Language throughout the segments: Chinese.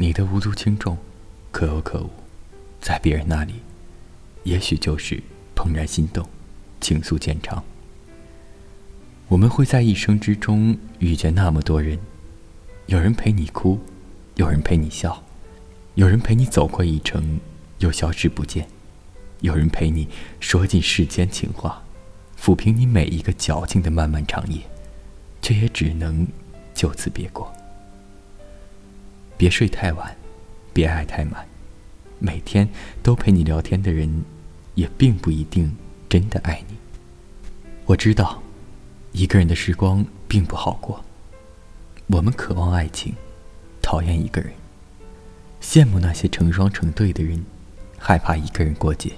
你的无足轻重，可有可无，在别人那里，也许就是怦然心动，情愫渐长。我们会在一生之中遇见那么多人，有人陪你哭，有人陪你笑，有人陪你走过一程，又消失不见，有人陪你说尽世间情话，抚平你每一个矫情的漫漫长夜，却也只能就此别过。别睡太晚，别爱太满。每天都陪你聊天的人，也并不一定真的爱你。我知道，一个人的时光并不好过。我们渴望爱情，讨厌一个人，羡慕那些成双成对的人，害怕一个人过节。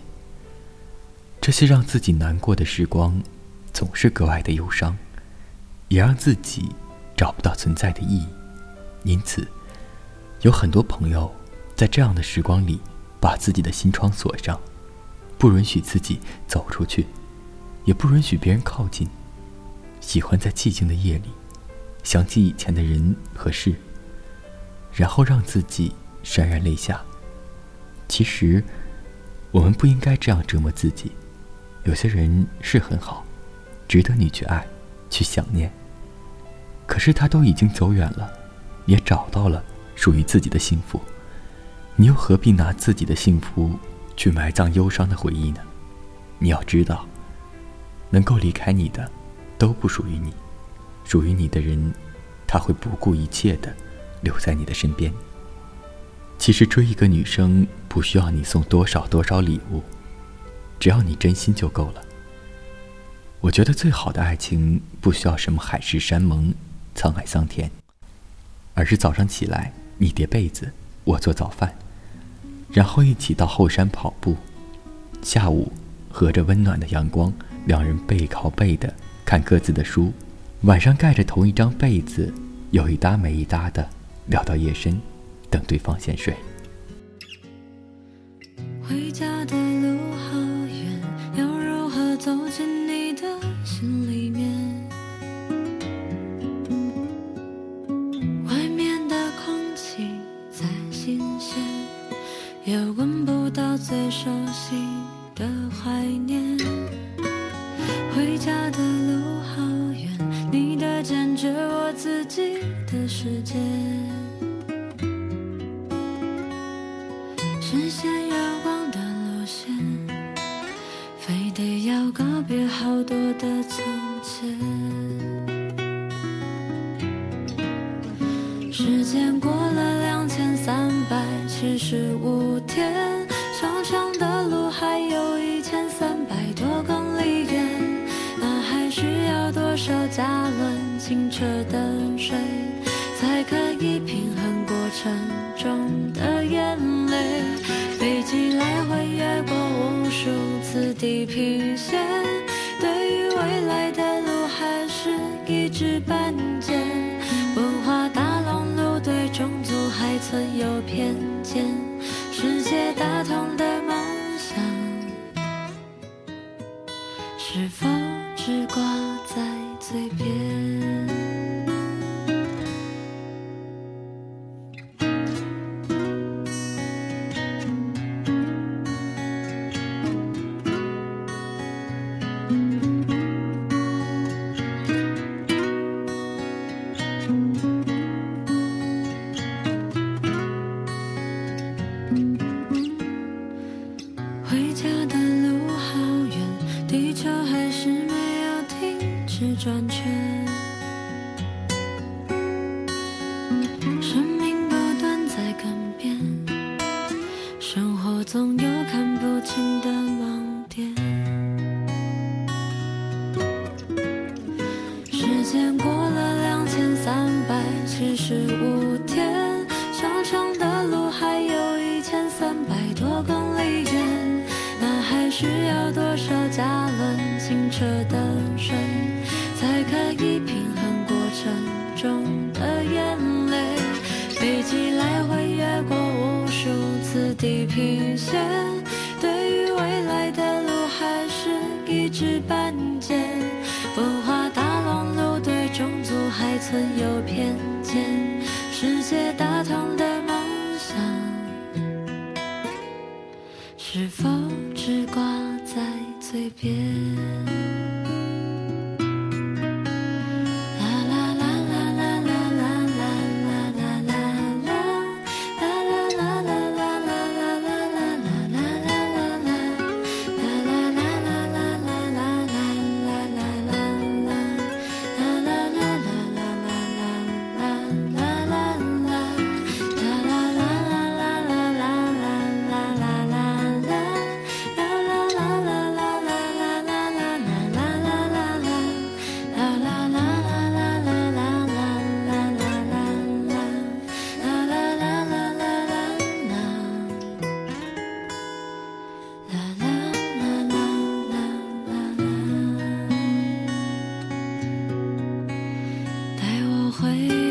这些让自己难过的时光，总是格外的忧伤，也让自己找不到存在的意义。因此。有很多朋友，在这样的时光里，把自己的心窗锁上，不允许自己走出去，也不允许别人靠近。喜欢在寂静的夜里，想起以前的人和事，然后让自己潸然泪下。其实，我们不应该这样折磨自己。有些人是很好，值得你去爱，去想念。可是他都已经走远了，也找到了。属于自己的幸福，你又何必拿自己的幸福去埋葬忧伤的回忆呢？你要知道，能够离开你的，都不属于你；属于你的人，他会不顾一切的留在你的身边。其实追一个女生，不需要你送多少多少礼物，只要你真心就够了。我觉得最好的爱情，不需要什么海誓山盟、沧海桑田，而是早上起来。你叠被子，我做早饭，然后一起到后山跑步。下午，和着温暖的阳光，两人背靠背的看各自的书。晚上盖着同一张被子，有一搭没一搭的聊到夜深，等对方先睡。回家的路也闻不到最熟悉的怀念，回家的路好远，你的坚决，我自己的世界，实现月光的路线，非得要告别好多的从前。时间过百七十五天。长长的路还有一千三百多公里远，那还需要多少加仑清澈的水，才可以平衡过程中的眼泪？飞机来回越过无数次地平线，对于未来的路还是一知半解。有偏见。世界大同的梦想，是否只挂在嘴边？十五天，长长的路还有一千三百多公里远，那还需要多少加仑清澈的水？才可以平衡过程中的眼泪。飞机来回越过无数次地平线，对于未来的路还是一知半解。文化大熔炉对种族还存有偏见，世界大同的梦想是否只挂在嘴边？回